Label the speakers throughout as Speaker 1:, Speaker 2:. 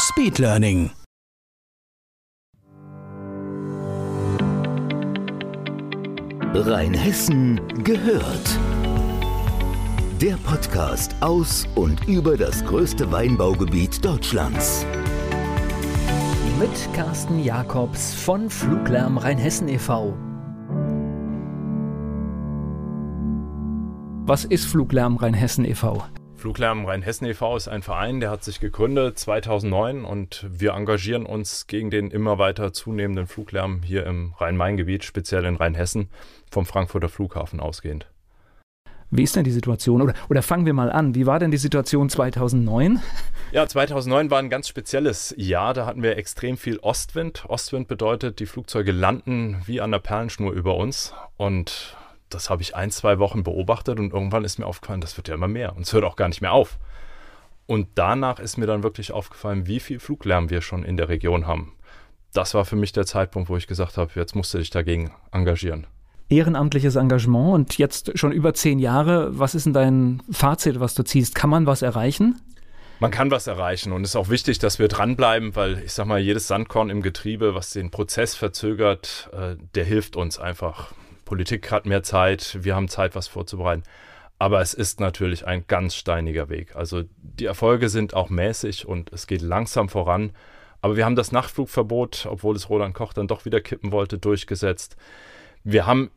Speaker 1: Speedlearning.
Speaker 2: Rheinhessen gehört. Der Podcast aus und über das größte Weinbaugebiet Deutschlands.
Speaker 3: Mit Carsten Jakobs von Fluglärm Rheinhessen e.V. Was ist Fluglärm Rheinhessen e.V.?
Speaker 4: Fluglärm Rheinhessen e.V. ist ein Verein, der hat sich gegründet 2009 und wir engagieren uns gegen den immer weiter zunehmenden Fluglärm hier im Rhein-Main-Gebiet, speziell in Rheinhessen, vom Frankfurter Flughafen ausgehend.
Speaker 3: Wie ist denn die Situation? Oder, oder fangen wir mal an. Wie war denn die Situation 2009?
Speaker 4: Ja, 2009 war ein ganz spezielles Jahr. Da hatten wir extrem viel Ostwind. Ostwind bedeutet, die Flugzeuge landen wie an der Perlenschnur über uns. Und das habe ich ein, zwei Wochen beobachtet und irgendwann ist mir aufgefallen, das wird ja immer mehr und es hört auch gar nicht mehr auf. Und danach ist mir dann wirklich aufgefallen, wie viel Fluglärm wir schon in der Region haben. Das war für mich der Zeitpunkt, wo ich gesagt habe, jetzt musst du dich dagegen engagieren.
Speaker 3: Ehrenamtliches Engagement und jetzt schon über zehn Jahre. Was ist denn dein Fazit, was du ziehst? Kann man was erreichen?
Speaker 4: Man kann was erreichen und es ist auch wichtig, dass wir dranbleiben, weil ich sag mal, jedes Sandkorn im Getriebe, was den Prozess verzögert, äh, der hilft uns einfach Politik hat mehr Zeit, wir haben Zeit, was vorzubereiten. Aber es ist natürlich ein ganz steiniger Weg. Also die Erfolge sind auch mäßig und es geht langsam voran. Aber wir haben das Nachtflugverbot, obwohl es Roland Koch dann doch wieder kippen wollte, durchgesetzt. Wir haben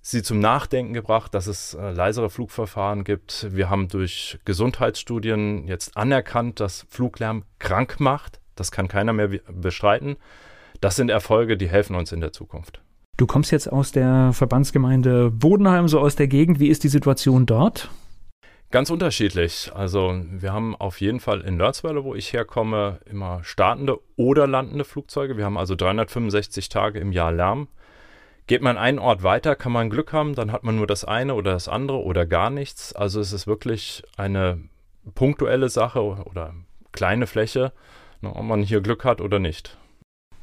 Speaker 4: sie zum Nachdenken gebracht, dass es äh, leisere Flugverfahren gibt. Wir haben durch Gesundheitsstudien jetzt anerkannt, dass Fluglärm krank macht. Das kann keiner mehr bestreiten. Das sind Erfolge, die helfen uns in der Zukunft.
Speaker 3: Du kommst jetzt aus der Verbandsgemeinde Bodenheim, so aus der Gegend. Wie ist die Situation dort?
Speaker 4: Ganz unterschiedlich. Also wir haben auf jeden Fall in Lörzweiler, wo ich herkomme, immer startende oder landende Flugzeuge. Wir haben also 365 Tage im Jahr Lärm. Geht man einen Ort weiter, kann man Glück haben, dann hat man nur das eine oder das andere oder gar nichts. Also es ist wirklich eine punktuelle Sache oder kleine Fläche, ne, ob man hier Glück hat oder nicht.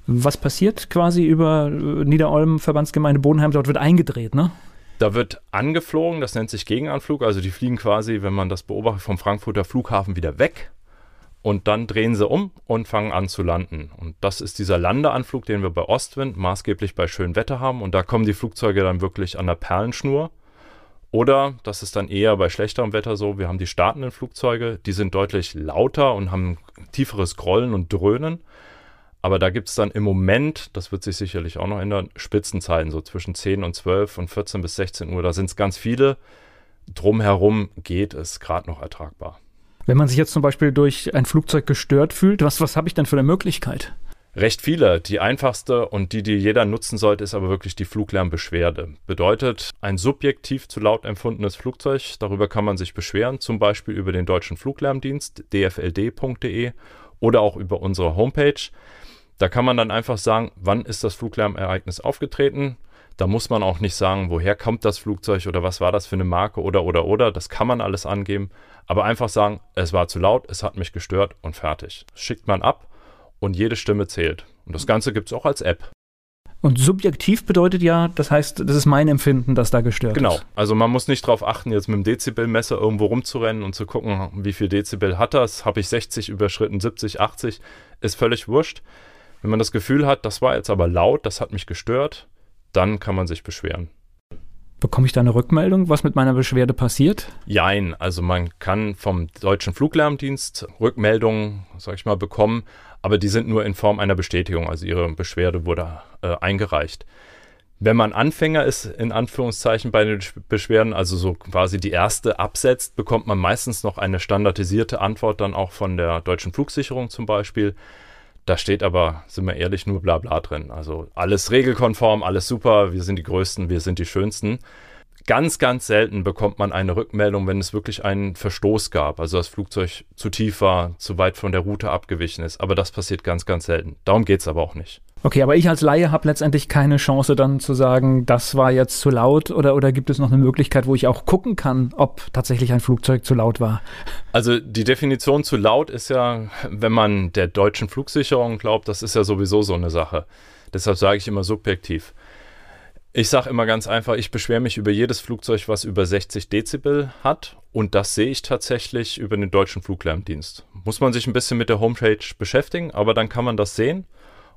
Speaker 3: Was passiert quasi über äh, Niederolm, Verbandsgemeinde Bodenheim? Dort wird eingedreht, ne?
Speaker 4: Da wird angeflogen, das nennt sich Gegenanflug. Also die fliegen quasi, wenn man das beobachtet, vom Frankfurter Flughafen wieder weg. Und dann drehen sie um und fangen an zu landen. Und das ist dieser Landeanflug, den wir bei Ostwind maßgeblich bei schönem Wetter haben. Und da kommen die Flugzeuge dann wirklich an der Perlenschnur. Oder das ist dann eher bei schlechterem Wetter so, wir haben die startenden Flugzeuge, die sind deutlich lauter und haben tieferes Grollen und Dröhnen. Aber da gibt es dann im Moment, das wird sich sicherlich auch noch ändern, Spitzenzeiten, so zwischen 10 und 12 und 14 bis 16 Uhr. Da sind es ganz viele. Drumherum geht es gerade noch ertragbar.
Speaker 3: Wenn man sich jetzt zum Beispiel durch ein Flugzeug gestört fühlt, was, was habe ich denn für eine Möglichkeit?
Speaker 4: Recht viele. Die einfachste und die, die jeder nutzen sollte, ist aber wirklich die Fluglärmbeschwerde. Bedeutet ein subjektiv zu laut empfundenes Flugzeug. Darüber kann man sich beschweren, zum Beispiel über den Deutschen Fluglärmdienst dfld.de oder auch über unsere Homepage. Da kann man dann einfach sagen, wann ist das Fluglärmereignis aufgetreten. Da muss man auch nicht sagen, woher kommt das Flugzeug oder was war das für eine Marke oder oder oder. Das kann man alles angeben. Aber einfach sagen, es war zu laut, es hat mich gestört und fertig. Das schickt man ab und jede Stimme zählt. Und das Ganze gibt es auch als App.
Speaker 3: Und subjektiv bedeutet ja, das heißt, das ist mein Empfinden, das da gestört
Speaker 4: genau.
Speaker 3: ist.
Speaker 4: Genau. Also man muss nicht darauf achten, jetzt mit dem Dezibelmesser irgendwo rumzurennen und zu gucken, wie viel Dezibel hat das. Habe ich 60 überschritten, 70, 80, ist völlig wurscht. Wenn man das Gefühl hat, das war jetzt aber laut, das hat mich gestört, dann kann man sich beschweren.
Speaker 3: Bekomme ich da eine Rückmeldung, was mit meiner Beschwerde passiert?
Speaker 4: Jein, also man kann vom Deutschen Fluglärmdienst Rückmeldungen, sag ich mal, bekommen, aber die sind nur in Form einer Bestätigung, also ihre Beschwerde wurde äh, eingereicht. Wenn man Anfänger ist, in Anführungszeichen bei den Beschwerden, also so quasi die erste absetzt, bekommt man meistens noch eine standardisierte Antwort dann auch von der deutschen Flugsicherung zum Beispiel. Da steht aber, sind wir ehrlich, nur Blabla drin. Also alles regelkonform, alles super, wir sind die Größten, wir sind die Schönsten. Ganz, ganz selten bekommt man eine Rückmeldung, wenn es wirklich einen Verstoß gab, also das Flugzeug zu tief war, zu weit von der Route abgewichen ist. Aber das passiert ganz, ganz selten. Darum geht es aber auch nicht.
Speaker 3: Okay, aber ich als Laie habe letztendlich keine Chance dann zu sagen, das war jetzt zu laut oder, oder gibt es noch eine Möglichkeit, wo ich auch gucken kann, ob tatsächlich ein Flugzeug zu laut war?
Speaker 4: Also die Definition zu laut ist ja, wenn man der deutschen Flugsicherung glaubt, das ist ja sowieso so eine Sache. Deshalb sage ich immer subjektiv. Ich sage immer ganz einfach, ich beschwere mich über jedes Flugzeug, was über 60 Dezibel hat. Und das sehe ich tatsächlich über den deutschen Fluglärmdienst. Muss man sich ein bisschen mit der Homepage beschäftigen, aber dann kann man das sehen.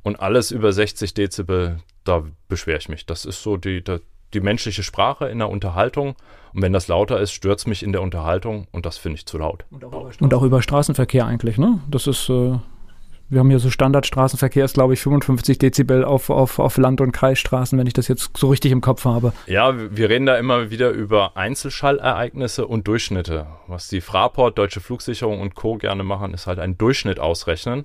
Speaker 4: Und alles über 60 Dezibel, da beschwere ich mich. Das ist so die, die, die menschliche Sprache in der Unterhaltung. Und wenn das lauter ist, stört es mich in der Unterhaltung und das finde ich zu laut.
Speaker 3: Und auch, und auch, über Straßenverkehr eigentlich, ne? Das ist. Äh wir haben hier so Standardstraßenverkehr, ist glaube ich 55 Dezibel auf, auf, auf Land- und Kreisstraßen, wenn ich das jetzt so richtig im Kopf habe.
Speaker 4: Ja, wir reden da immer wieder über Einzelschallereignisse und Durchschnitte. Was die Fraport, Deutsche Flugsicherung und Co. gerne machen, ist halt einen Durchschnitt ausrechnen.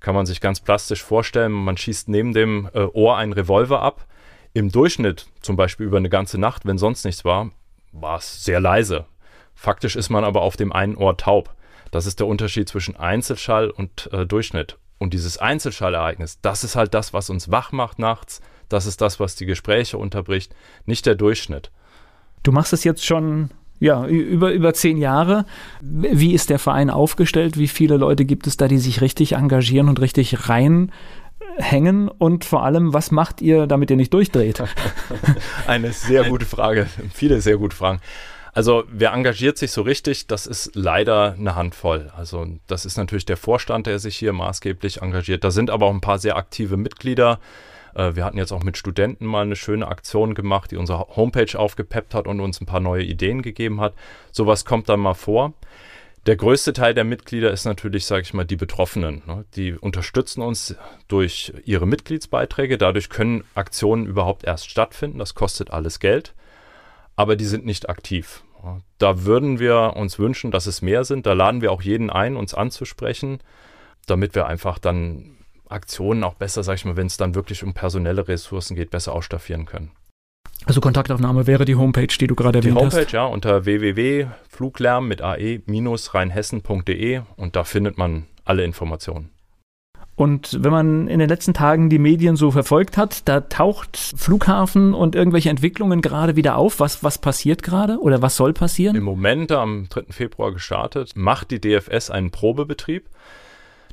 Speaker 4: Kann man sich ganz plastisch vorstellen, man schießt neben dem äh, Ohr einen Revolver ab. Im Durchschnitt, zum Beispiel über eine ganze Nacht, wenn sonst nichts war, war es sehr leise. Faktisch ist man aber auf dem einen Ohr taub. Das ist der Unterschied zwischen Einzelschall und äh, Durchschnitt. Und dieses Einzelschallereignis, das ist halt das, was uns wach macht nachts. Das ist das, was die Gespräche unterbricht, nicht der Durchschnitt.
Speaker 3: Du machst es jetzt schon ja, über, über zehn Jahre. Wie ist der Verein aufgestellt? Wie viele Leute gibt es da, die sich richtig engagieren und richtig reinhängen? Und vor allem, was macht ihr, damit ihr nicht durchdreht?
Speaker 4: Eine sehr gute Frage. Viele sehr gute Fragen. Also wer engagiert sich so richtig, das ist leider eine Handvoll. Also das ist natürlich der Vorstand, der sich hier maßgeblich engagiert. Da sind aber auch ein paar sehr aktive Mitglieder. Äh, wir hatten jetzt auch mit Studenten mal eine schöne Aktion gemacht, die unsere Homepage aufgepeppt hat und uns ein paar neue Ideen gegeben hat. Sowas kommt dann mal vor. Der größte Teil der Mitglieder ist natürlich, sage ich mal, die Betroffenen. Ne? Die unterstützen uns durch ihre Mitgliedsbeiträge. Dadurch können Aktionen überhaupt erst stattfinden. Das kostet alles Geld. Aber die sind nicht aktiv. Da würden wir uns wünschen, dass es mehr sind. Da laden wir auch jeden ein, uns anzusprechen, damit wir einfach dann Aktionen auch besser, sag ich mal, wenn es dann wirklich um personelle Ressourcen geht, besser ausstaffieren können.
Speaker 3: Also Kontaktaufnahme wäre die Homepage, die du gerade erwähnt hast. Die Homepage,
Speaker 4: ja, unter www.fluglärm mit ae-rheinhessen.de und da findet man alle Informationen.
Speaker 3: Und wenn man in den letzten Tagen die Medien so verfolgt hat, da taucht Flughafen und irgendwelche Entwicklungen gerade wieder auf. Was, was passiert gerade oder was soll passieren?
Speaker 4: Im Moment, am 3. Februar gestartet, macht die DFS einen Probebetrieb.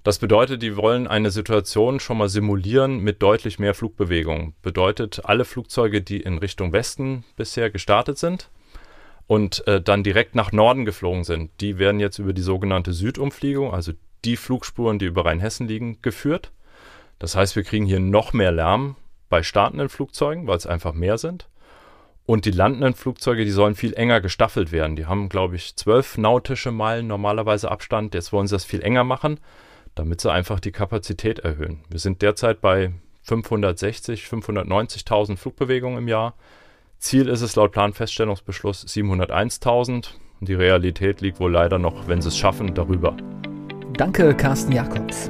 Speaker 4: Das bedeutet, die wollen eine Situation schon mal simulieren mit deutlich mehr Flugbewegung. Bedeutet, alle Flugzeuge, die in Richtung Westen bisher gestartet sind und äh, dann direkt nach Norden geflogen sind, die werden jetzt über die sogenannte Südumfliegung, also die Flugspuren, die über Rheinhessen liegen, geführt. Das heißt, wir kriegen hier noch mehr Lärm bei startenden Flugzeugen, weil es einfach mehr sind. Und die landenden Flugzeuge, die sollen viel enger gestaffelt werden. Die haben, glaube ich, zwölf nautische Meilen normalerweise Abstand. Jetzt wollen sie das viel enger machen, damit sie einfach die Kapazität erhöhen. Wir sind derzeit bei 560, 590.000 Flugbewegungen im Jahr. Ziel ist es laut Planfeststellungsbeschluss 701.000. Die Realität liegt wohl leider noch, wenn sie es schaffen, darüber.
Speaker 3: Danke, Carsten Jakobs.